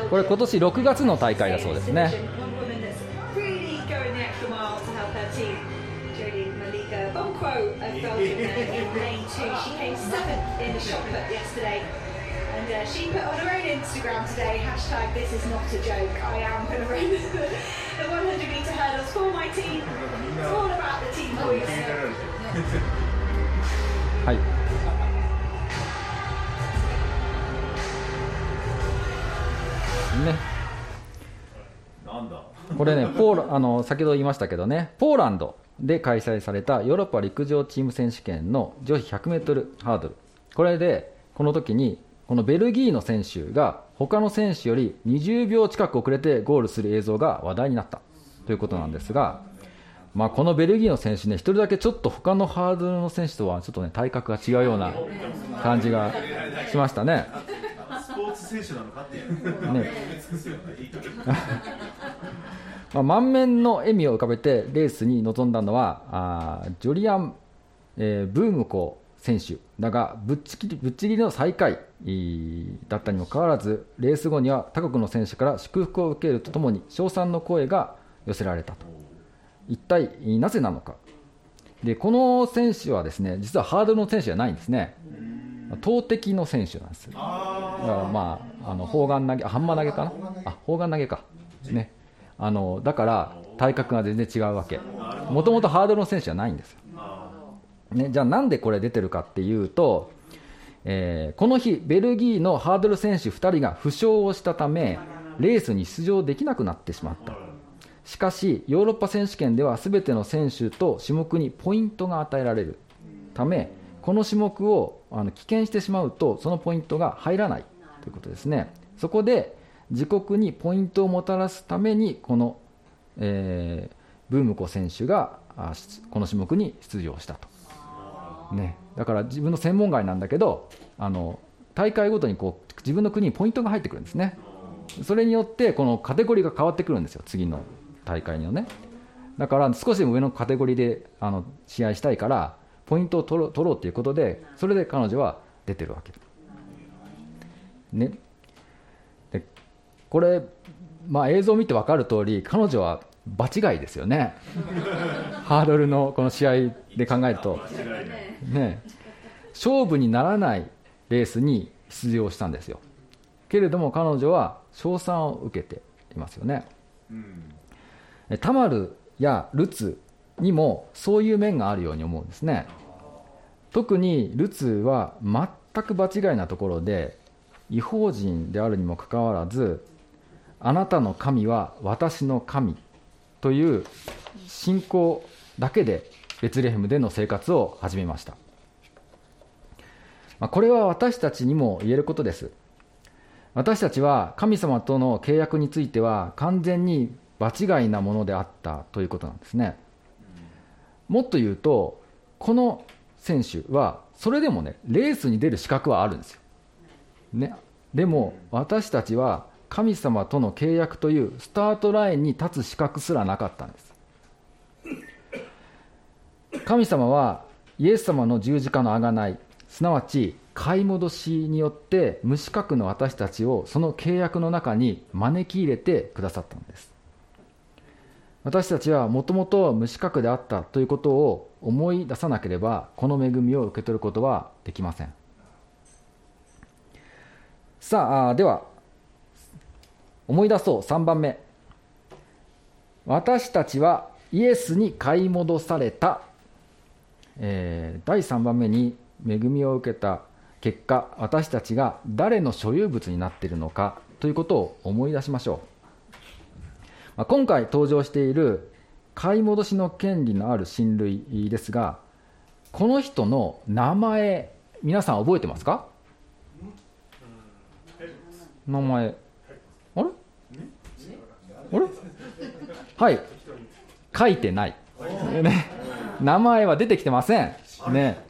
これ今年6月の大会だそうですね。はいね。これねポーあの先ほど言いましたけどねポーランドで開催されたヨーロッパ陸上チーム選手権の女子 100m ハードル。これでこの時にこのベルギーの選手が他の選手より20秒近く遅れてゴールする映像が話題になったということなんですが、まあ、このベルギーの選手ね、1人だけちょっと他のハードルの選手とはちょっとね体格が違うような感じがしましたね。選手なのかっていう。ね。まあ、満面の笑みを浮かべてレースに臨んだのはあジョリアン、えー、ブームコ選手だがぶっちぎりぶっちぎりの最下位だったにもかかわらずレース後には他国の選手から祝福を受けるとともに称賛の声が寄せられたと一体なぜなのか。でこの選手はですね実はハードルの選手じゃないんですね。投擲の選手なんです。だからまああの砲丸投げハンマー投げかな？あ砲丸投げか。ね。あのだから体格が全然違うわけ。もともとハードルの選手じゃないんですよ、ね、じゃあなんでこれ出てるかっていうと、えー、この日ベルギーのハードル選手2人が負傷をしたためレースに出場できなくなってしまったしかしヨーロッパ選手権では全ての選手と種目にポイントが与えられる。ためこの種目をあの棄権してしまうとそのポイントが入らないということですね。そこで自国にポイントをもたらすためにこの、えー、ブームコ選手がこの種目に出場したと、ね、だから自分の専門外なんだけどあの大会ごとにこう自分の国にポイントが入ってくるんですね。それによってこのカテゴリーが変わってくるんですよ次の。大会のね。だから少しでも上のカテゴリーであの試合したいからポイントを取ろう取ろうということでそれで彼女は出てるわけ。ね。でこれ、まあ、映像を見て分かる通り彼女は場違いですよね。ハードルのこの試合で考えると、ね、勝負にならないレースに出場したんですよ。けれども彼女は称賛を受けていますよね、うん、タマルやルツにもそういう面があるように思うんですね。特にルツは全く場違いなところで違法人であるにもかかわらずあなたの神は私の神という信仰だけでベツレヘムでの生活を始めました。これは私たちにも言えることです。私たちは神様との契約については完全に場違いなものであったということなんですね。もっと言うとこの選手はそれでもねレースに出る資格はあるんですよ、ね、でも私たちは神様との契約というスタートラインに立つ資格すらなかったんです。神様はイエス様の十字架の贖い。すなわち買い戻しによって無資格の私たちをその契約の中に招き入れてくださったのです。私たちはもともと無資格であったということを思い出さなければこの恵みを受け取ることはできません。さあでは思い出そう。3番目。私たちはイエスに買い戻された、えー、第3番目に恵みを受けた結果私たちが誰の所有物になっているのかということを思い出しましょう、まあ、今回登場している買い戻しの権利のある親類ですがこの人の名前皆さん覚えてますか？名前。あれ？あれ？はい。書いてない、名前は出てきてません。ね。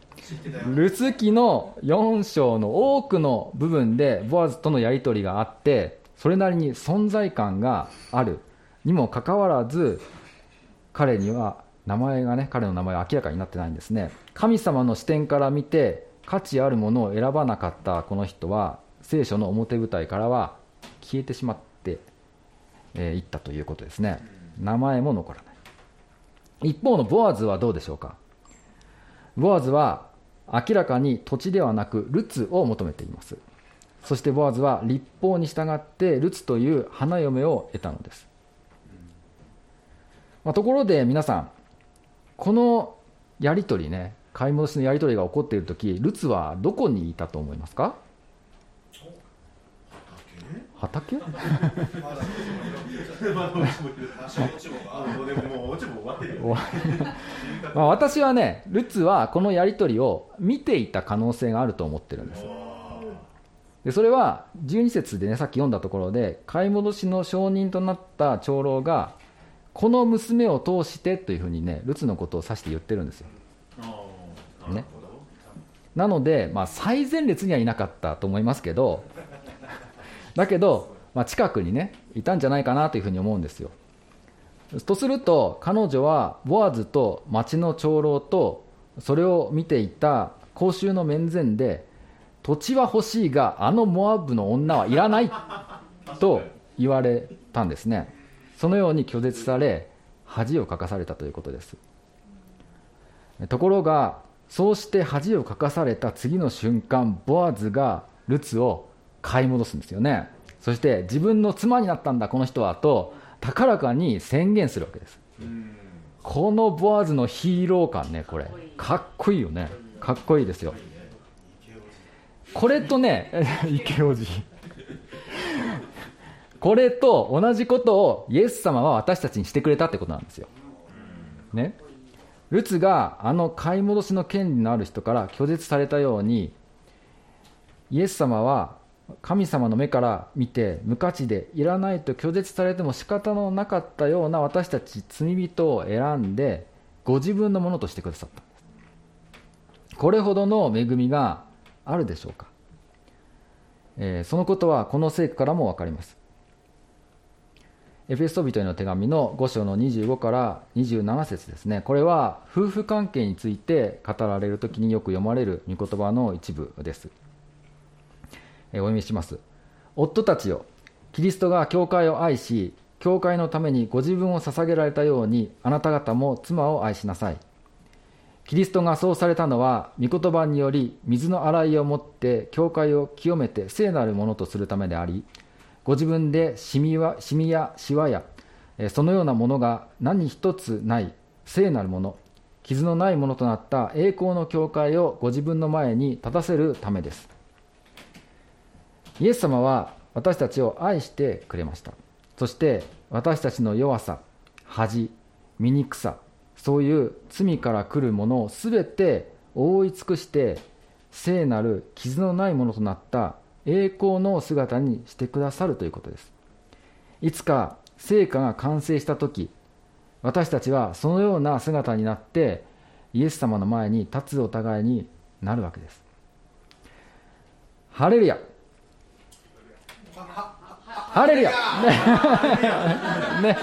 ルツ記の4章の多くの部分でボアズとのやり取りがあってそれなりに存在感がある。にもかかわらず彼には名前がね彼の名前は明らかになってないんですね。神様の視点から見て価値あるものを選ばなかったこの人は聖書の表舞台からは消えてしまってい、えー、ったということですね。名前も残らない。一方のボアズはどうでしょうか？ボアズは明らかに土地ではなくルツを求めています。そしてボアズは立法に従ってルツという花嫁を得たのです、まあ、ところで皆さんこのやり取りね買い戻しのやり取りが起こっている時ルツはどこにいたと思いますか？畑？まあ私はねルツはこのやり取りを見ていた可能性があると思ってるんです。でそれは12節でねさっき読んだところで買い戻しの証人となった長老がこの娘を通してというふうにねルツのことを指して言ってるんですよ、ね、なので、まあ、最前列にはいなかったと思いますけど だけど、まあ、近くにねいたんじゃないかなというふうに思うんですよ。とすると彼女はボアズと町の長老とそれを見ていた公衆の面前で土地は欲しいがあのモアブの女はいらない と言われたんですねそのように拒絶され恥をかかされたということです。ところがそうして恥をかかされた次の瞬間ボアズがルツを買い戻すんですよね。そして自分の妻になったんだこの人はと高らかに宣言するわけです。このボアズのヒーロー感ねこれ。かっこいいよね。かっこいいですよ。これとね池王子これと同じことをイエス様は私たちにしてくれたってことなんですよ。ね。ルツがあの買い戻しの権利のある人から拒絶されたようにイエス様は神様の目から見て無価値でいらないと拒絶されても仕方のなかったような私たち罪人を選んでご自分のものとしてくださった。んですこれほどの恵みがあるでしょうか、えー、そのことはこの聖句からも分かります。エフェソビトへの手紙の5章の25から27節ですね。これは夫婦関係について語られる時によく読まれる御言葉の一部です。お読みします。夫たちよキリストが教会を愛し教会のためにご自分を捧げられたようにあなた方も妻を愛しなさい。キリストがそうされたのは御言葉により水の洗いをもって教会を清めて聖なるものとするためでありご自分でシミはシミやシワやそのようなものが何一つない聖なるもの傷のないものとなった栄光の教会をご自分の前に立たせるためです。イエス様は私たちを愛してくれました。そして私たちの弱さ恥醜さそういう罪から来るものを全て覆い尽くして聖なる傷のないものとなった栄光の姿にしてくださるということです。いつか聖火が完成した時私たちはそのような姿になってイエス様の前に立つお互いになるわけです。ハレルヤ。ハレルヤ。ね。ね。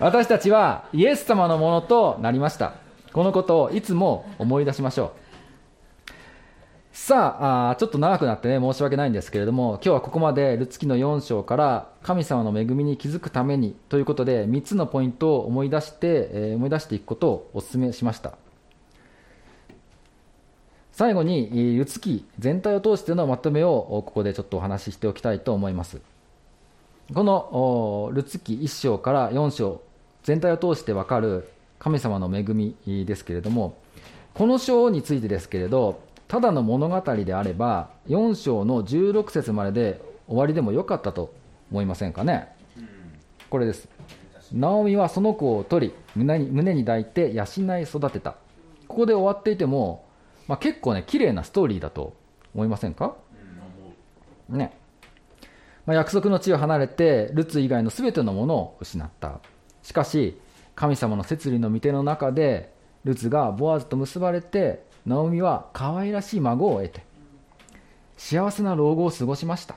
私たちはイエス様のものとなりました。このことをいつも思い出しましょう。さあちょっと長くなってね申し訳ないんですけれども今日はここまでルツキの4章から神様の恵みに気づくためにということで3つのポイントを思い出して、えー、思い出していくことをお勧めしました。最後にルツキ全体を通してのまとめをここでちょっとお話ししておきたいと思います。このルツキ1章から4章全体を通してわかる神様の恵みですけれどもこの章についてですけれどただの物語であれば4章の16節までで終わりでもよかったと思いませんかね。これです。ナオミはその子を取り胸に胸に抱いて養い育てた。ここで終わっていても、まあ、結構ね綺麗なストーリーだと思いませんか？ね。まあ、約束の地を離れてルツ以外の全てのものを失った。しかし神様の摂理の御手の中でルツがボアズと結ばれてナオミは可愛らしい孫を得て幸せな老後を過ごしました。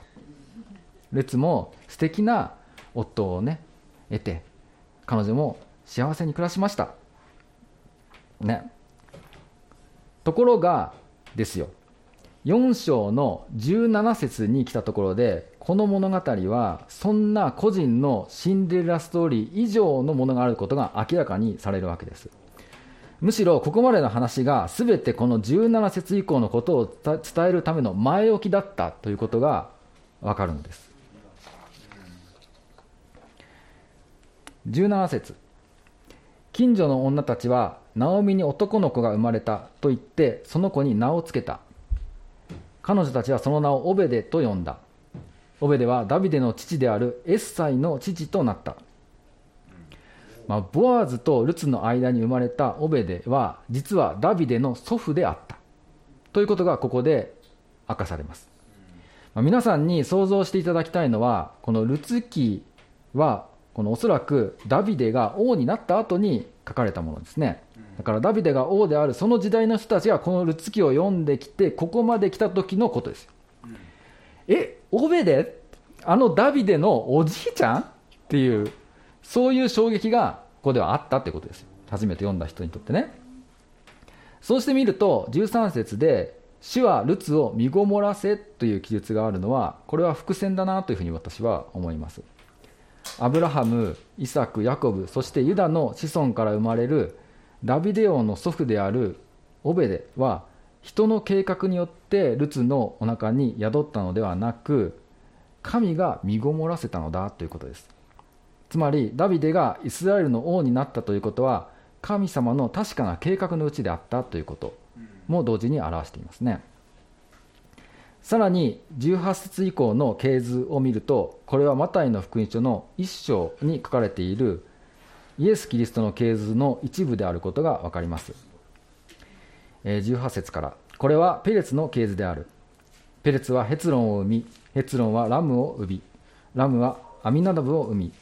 ルツも素敵な夫をね得て彼女も幸せに暮らしました。ね。ところがですよ。4章の17節に来たところでこの物語はそんな個人のシンデレラストーリー以上のものがあることが明らかにされるわけです。むしろここまでの話が全てこの17節以降のことを伝えるための前置きだったということがわかるんです。17節。近所の女たちはナオミに男の子が生まれたと言ってその子に名を付けた。彼女たちはその名をオベデと呼んだ。オベデはダビデの父であるエッサイの父となった、まあ、ボアーズとルツの間に生まれたオベデは実はダビデの祖父であった。ということがここで明かされます、まあ、皆さんに想像していただきたいのはこのルツ記はこのおそらくダビデが王になった後に書かれたものですね。だからダビデが王であるその時代の人たちがこのルツ記を読んできてここまで来た時のことですよ、えオベデ？あのダビデのおじいちゃん？っていうそういう衝撃がここではあったってことです初めて読んだ人にとってね。そうしてみると13節で主はルツを身ごもらせという記述があるのはこれは伏線だなというふうに私は思います。アブラハム、イサク、ヤコブそしてユダの子孫から生まれるダビデ王の祖父であるオベデは人の計画によってルツのお腹に宿ったのではなく神が身ごもらせたのだということです。つまりダビデがイスラエルの王になったということは神様の確かな計画のうちであったということも同時に表していますねさらに18節以降の系図を見るとこれはマタイの福音書の1章に書かれているイエス・キリストの系図の一部であることが分かります。18節から、これはペレツの系図である。ペレツはヘツロンを生み、ヘツロンはラムを生み、ラムはアミナダブを生み、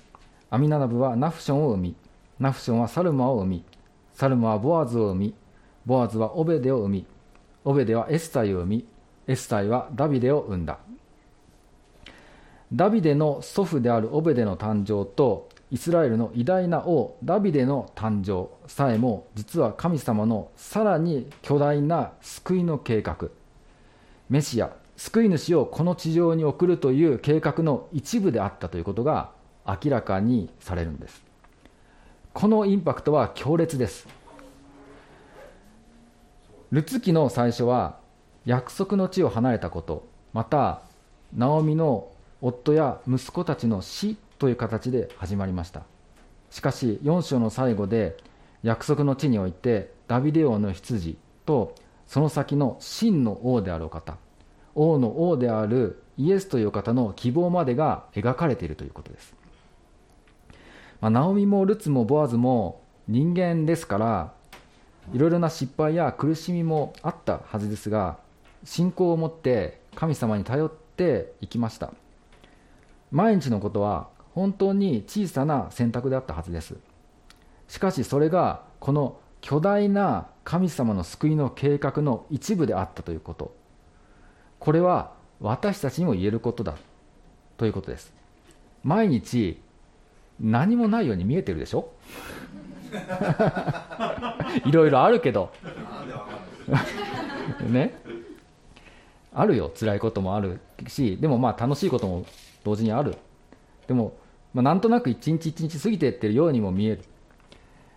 アミナダブはナフションを生み、ナフションはサルマを生み、サルマはボアズを生み、ボアズはオベデを生み、オベデはエスタイを生み、エスタイはダビデを生んだ。ダビデの祖父であるオベデの誕生とイスラエルの偉大な王ダビデの誕生さえも実は神様のさらに巨大な救いの計画メシア救い主をこの地上に送るという計画の一部であったということが明らかにされるんです。このインパクトは強烈です。ルツ記の最初は約束の地を離れたことまたナオミの夫や息子たちの死という形で始まりました。しかし4章の最後で約束の地においてダビデ王の執事とその先の真の王であるお方王の王であるイエスという方の希望までが描かれているということです。まあ、ナオミもルツもボアズも人間ですからいろいろな失敗や苦しみもあったはずですが信仰を持って神様に頼っていきました。毎日のことは本当に小さな選択であったはずです。しかしそれがこの巨大な神様の救いの計画の一部であったということ。これは私たちにも言えることだ。ということです。毎日何もないように見えてるでしょ？いろいろあるけど。ね？あるよ。辛いこともあるし。でもまあ楽しいことも同時にある。でも、まあ、なんとなく一日一日過ぎていってるようにも見える。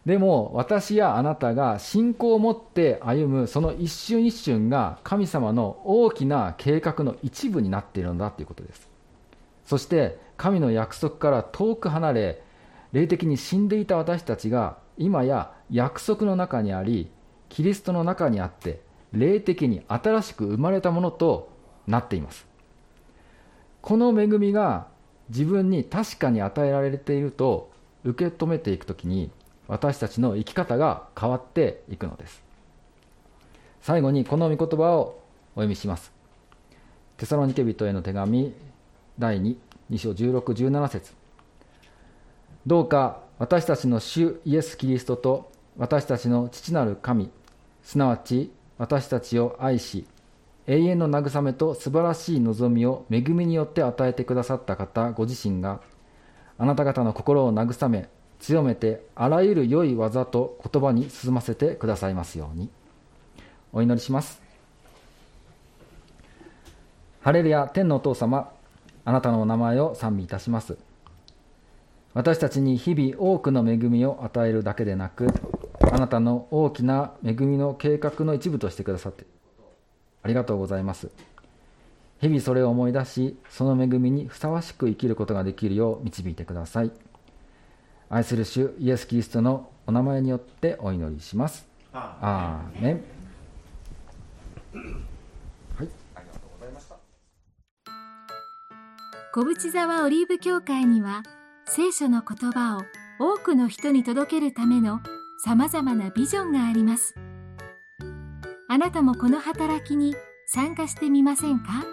でも私やあなたが信仰を持って歩むその一瞬一瞬が神様の大きな計画の一部になっているんだということです。そして神の約束から遠く離れ霊的に死んでいた私たちが今や約束の中にありキリストの中にあって霊的に新しく生まれたものとなっています。この恵みが自分に確かに与えられていると受け止めていくときに私たちの生き方が変わっていくのです。最後にこの御言葉をお読みします。テサロニケ人への手紙第2 2章1617節。どうか私たちの主イエス・キリストと私たちの父なる神すなわち私たちを愛し永遠の慰めと素晴らしい望みを恵みによって与えてくださった方ご自身があなた方の心を慰め強めてあらゆる良い技と言葉に進ませてくださいますように。お祈りします。ハレルヤ天のお父様。あなたのお名前を賛美いたします。私たちに日々多くの恵みを与えるだけでなくあなたの大きな恵みの計画の一部としてくださってありがとうございます。日々それを思い出しその恵みにふさわしく生きることができるよう導いてください。愛する主イエス・キリストのお名前によってお祈りします。アーメン小淵沢オリーブ教会には聖書の言葉を多くの人に届けるためのさまざまなビジョンがあります。あなたもこの働きに参加してみませんか？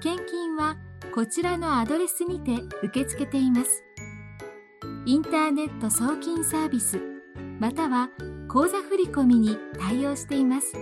献金はこちらのアドレスにて受け付けています。インターネット送金サービスまたは口座振込に対応しています。